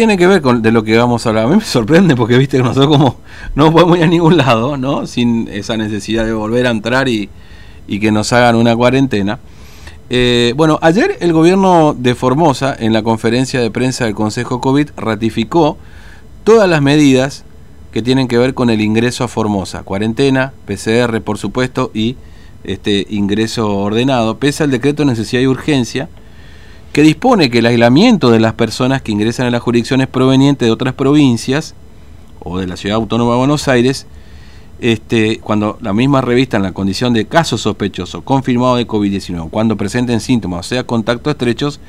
tiene que ver con de lo que vamos a hablar. A mí me sorprende porque viste que nosotros como no podemos ir a ningún lado, ¿no? Sin esa necesidad de volver a entrar y, que nos hagan una cuarentena. Eh, bueno, ayer el gobierno de Formosa, en la conferencia de prensa del Consejo COVID, ratificó todas las medidas que tienen que ver con el ingreso a Formosa. Cuarentena, PCR, por supuesto, y este ingreso ordenado, pese al decreto de necesidad y urgencia que dispone que el aislamiento de las personas que ingresan a las jurisdicciones provenientes de otras provincias o de la Ciudad Autónoma de Buenos Aires, este, cuando la misma revista en la condición de caso sospechoso confirmado de COVID-19, cuando presenten síntomas o sea contactos estrechos,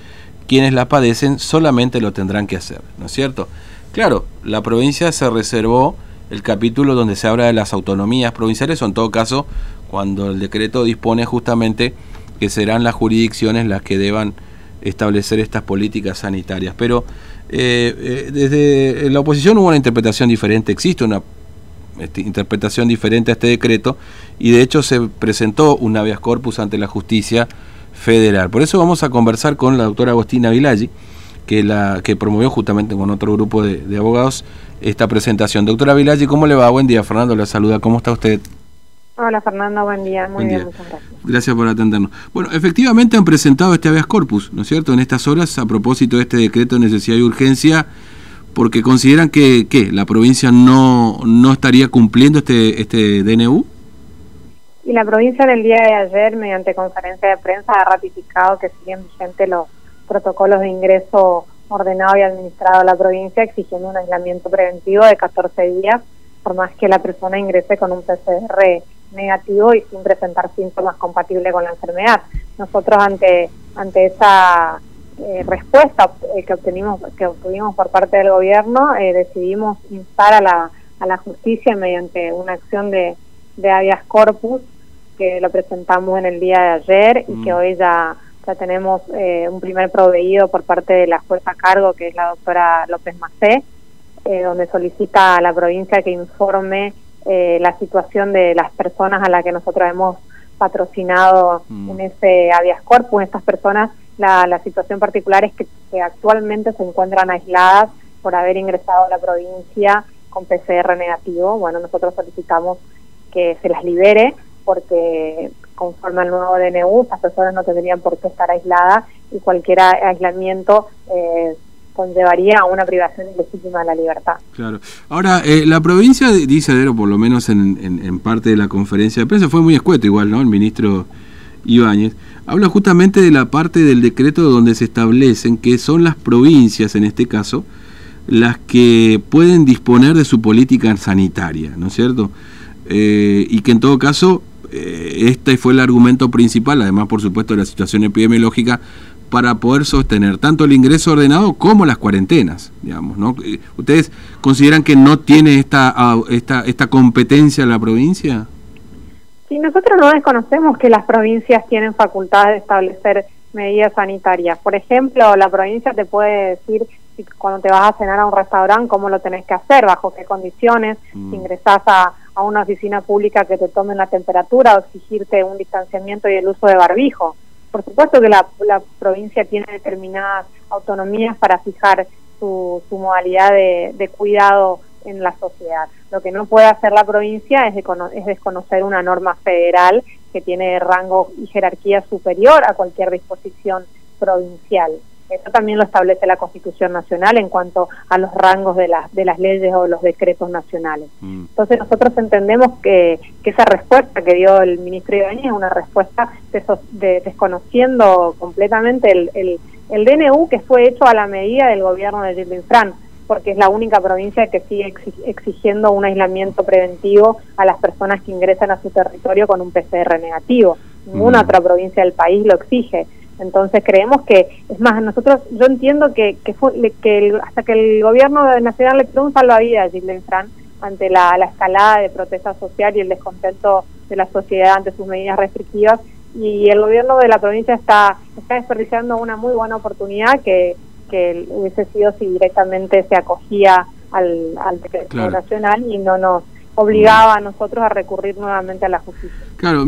quienes la padecen solamente lo tendrán que hacer, ¿no es cierto? Claro, la provincia se reservó el capítulo donde se habla de las autonomías provinciales, o en todo caso, cuando el decreto dispone justamente que serán las jurisdicciones las que deban establecer estas políticas sanitarias. Pero eh, eh, desde la oposición hubo una interpretación diferente, existe una este, interpretación diferente a este decreto y de hecho se presentó un habeas corpus ante la justicia federal. Por eso vamos a conversar con la doctora Agostina Vilaggi, que, la, que promovió justamente con otro grupo de, abogados esta presentación. Doctora Vilaggi, ¿cómo le va? Buen día, Fernando, la saluda. ¿Cómo está usted? Hola Fernando, buen día. Muy bien, muchas gracias. Gracias por atendernos. Bueno, efectivamente han presentado este habeas corpus, ¿no es cierto?, en estas horas a propósito de este decreto de necesidad y urgencia, porque consideran que, ¿qué? ¿La provincia no, no estaría cumpliendo este, este DNU? Y la provincia en el día de ayer, mediante conferencia de prensa, ha ratificado que siguen vigentes los protocolos de ingreso ordenado y administrado a la provincia, exigiendo un aislamiento preventivo de 14 días, por más que la persona ingrese con un PCR negativo y sin presentar síntomas compatibles con la enfermedad. Nosotros ante ante esa eh, respuesta eh, que obtenimos que obtuvimos por parte del gobierno eh, decidimos instar a la a la justicia mediante una acción de, de habeas corpus que lo presentamos en el día de ayer y que mm. hoy ya ya tenemos un primer proveído por parte de la jueza a cargo que es la doctora López Macé donde solicita a la provincia que informe eh, la situación de las personas a las que nosotros hemos patrocinado mm. en ese habeas corpus. Estas personas, la, la situación particular es que, actualmente se encuentran aisladas por haber ingresado a la provincia con PCR negativo. Bueno, nosotros solicitamos que se las libere porque conforme al nuevo DNU, estas personas no tendrían por qué estar aisladas y cualquier aislamiento eh, conllevaría a una privación ilegítima de la libertad. Claro. Ahora, eh, la provincia dice, o por lo menos en, parte de la conferencia de prensa, fue muy escueto igual, ¿no? El ministro Ibáñez, habla justamente de la parte del decreto donde se establecen que son las provincias, en este caso, las que pueden disponer de su política sanitaria, ¿no es cierto? Eh, y que en todo caso, eh, este fue el argumento principal, además por supuesto de la situación epidemiológica, para poder sostener tanto el ingreso ordenado como las cuarentenas, digamos, ¿no? Eh, ¿Ustedes consideran que no tiene esta, esta, esta competencia la provincia? Sí, nosotros no desconocemos que las provincias tienen facultad de establecer medidas sanitarias. Por ejemplo, la provincia te puede decir cuando te vas a cenar a un restaurante cómo lo tenés que hacer, bajo qué condiciones, mm. si ingresás a, a una oficina pública que te tomen la temperatura o exigirte un distanciamiento y el uso de barbijo. Por supuesto que la, la provincia tiene determinadas autonomías para fijar su, su modalidad de, cuidado en la sociedad. Lo que no puede hacer la provincia es desconocer una norma federal que tiene rango y jerarquía superior a cualquier disposición provincial. Eso también lo establece la Constitución Nacional en cuanto a los rangos de, las de las leyes o los decretos nacionales. Mm. Entonces nosotros entendemos que, que, esa respuesta que dio el ministro Ibañez es una respuesta de, desconociendo completamente el, el, el, DNU que fue hecho a la medida del gobierno de Gilles Fran, porque es la única provincia que sigue exigiendo un aislamiento preventivo a las personas que ingresan a su territorio con un PCR negativo. Ninguna mm. otra provincia del país lo exige. Entonces creemos que, es más, nosotros, yo entiendo que, que, fue, que hasta que el gobierno nacional le dio un salvavidas a Gilles Fran ante la, la, escalada de protesta social y el descontento de la sociedad ante sus medidas restrictivas y el gobierno de la provincia está, está desperdiciando una muy buena oportunidad que, que hubiese sido si directamente se acogía al, al decreto nacional y no nos obligaba a nosotros a recurrir nuevamente a la justicia. Claro,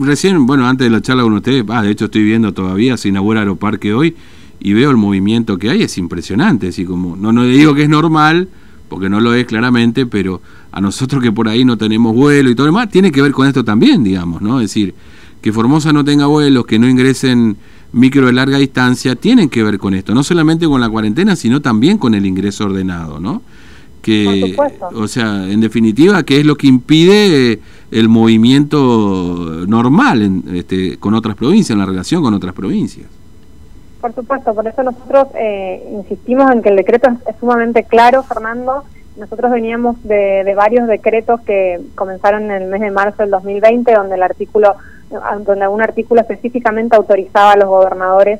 recién, bueno, antes de la charla con usted, ah, de hecho estoy viendo todavía, se inaugura Aeroparque hoy, y veo el movimiento que hay, es impresionante. Así como, no, no digo que es normal, porque no lo es claramente, pero a nosotros que por ahí no tenemos vuelo y todo lo demás, tiene que ver con esto también, digamos, ¿no? Es decir, que Formosa no tenga vuelos, que no ingresen micro de larga distancia, tienen que ver con esto, no solamente con la cuarentena, sino también con el ingreso ordenado, ¿no? Que, o sea, en definitiva, que es lo que impide el movimiento normal en, este, con otras provincias, en la relación con otras provincias. Por supuesto, por eso nosotros eh, insistimos en que el decreto es, sumamente claro, Fernando. Nosotros veníamos de, de, varios decretos que comenzaron en el mes de marzo del 2020, donde el artículo, donde un artículo específicamente autorizaba a los gobernadores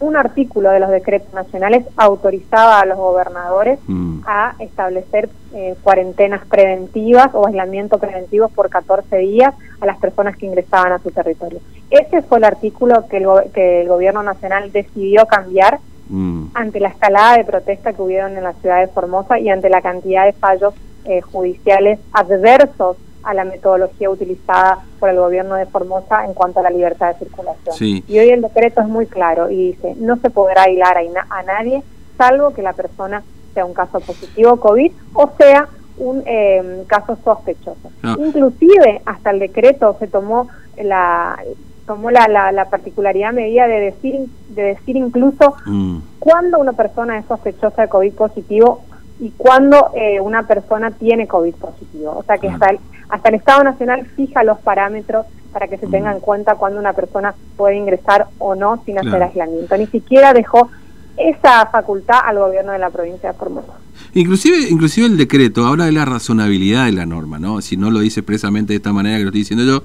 un artículo de los decretos nacionales autorizaba a los gobernadores mm. a establecer eh, cuarentenas preventivas o aislamiento preventivos por 14 días a las personas que ingresaban a su territorio. Ese fue el artículo que el, que el gobierno nacional decidió cambiar mm. ante la escalada de protesta que hubieron en la ciudad de Formosa y ante la cantidad de fallos eh, judiciales adversos a la metodología utilizada por el gobierno de Formosa en cuanto a la libertad de circulación. Y hoy el decreto es muy claro y dice, no se podrá aislar a, nadie salvo que la persona sea un caso positivo COVID o sea un eh, caso sospechoso. Inclusive hasta el decreto se tomó la tomó la, la, particularidad medida de decir de decir incluso mm. cuando una persona es sospechosa de COVID positivo y cuando eh, una persona tiene COVID positivo. O sea que hasta el, hasta el Estado Nacional fija los parámetros para que se tenga en cuenta cuando una persona puede ingresar o no sin hacer aislamiento. Ni siquiera dejó esa facultad al gobierno de la provincia de Formosa. Inclusive, inclusive el decreto habla de la razonabilidad de la norma, ¿no? Si no lo dice expresamente de esta manera que lo estoy diciendo yo,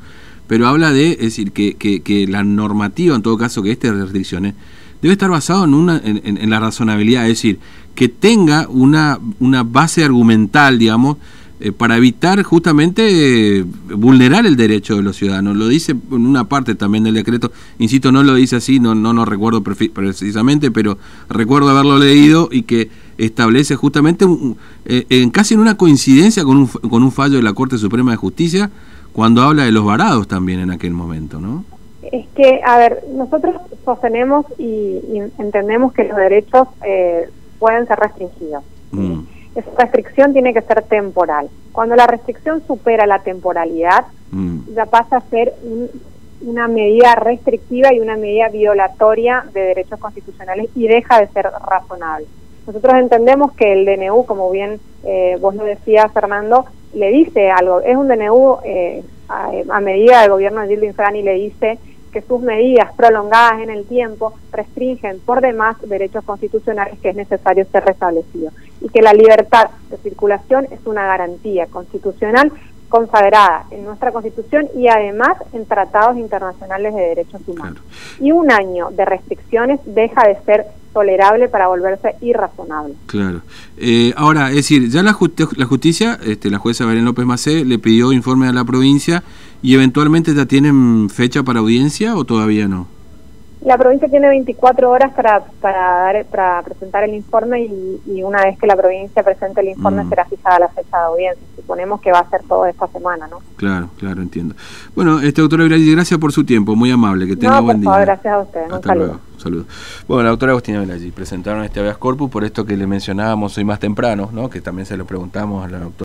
pero habla de, es decir, que, que, que la normativa, en todo caso, que estas restricciones, debe estar basado en, una, en, la razonabilidad, es decir, que tenga una, una base argumental, digamos, eh, para evitar justamente eh, vulnerar el derecho de los ciudadanos. Lo dice en una parte también del decreto, insisto, no lo dice así, no, no, no recuerdo precisamente, pero recuerdo haberlo leído y que establece justamente eh, en casi en una coincidencia con un, con un fallo de la Corte Suprema de Justicia cuando habla de los varados también en aquel momento, ¿no? Es que, a ver, nosotros sostenemos y, entendemos que los derechos pueden ser restringidos. Mm esa restricción tiene que ser temporal. Cuando la restricción supera la temporalidad, mm. ya pasa a ser una medida restrictiva y una medida violatoria de derechos constitucionales y deja de ser razonable. Nosotros entendemos que el DNU, como bien eh, vos lo decías, Fernando, le dice algo. Es un DNU eh, a, medida del gobierno de Gilles y le dice que sus medidas prolongadas en el tiempo restringen por demás derechos constitucionales que es necesario ser restablecido y que la libertad de circulación es una garantía constitucional consagrada en nuestra Constitución y además en tratados internacionales de derechos humanos. Y un año de restricciones deja de ser tolerable para volverse irrazonable. Claro. Eh, ahora, es decir, ya la, la justicia, este, la jueza Belén López Macé, le pidió informe a la provincia y eventualmente ya tienen fecha para audiencia o todavía no? La provincia tiene 24 horas para, para, dar, para presentar el informe y, una vez que la provincia presente el informe mm. será fijada la fecha de audiencia. Suponemos que va a ser todo esta semana, ¿no? Claro, claro, entiendo. Bueno, este doctora Velázquez, gracias por su tiempo, muy amable, que tenga buen día. gracias a usted. Hasta un saludo. luego, saludo. Bueno, la doctora Agustina Velázquez presentaron este habeas corpus por esto que le mencionábamos hoy más temprano, ¿no? Que también se lo preguntamos a la doctora.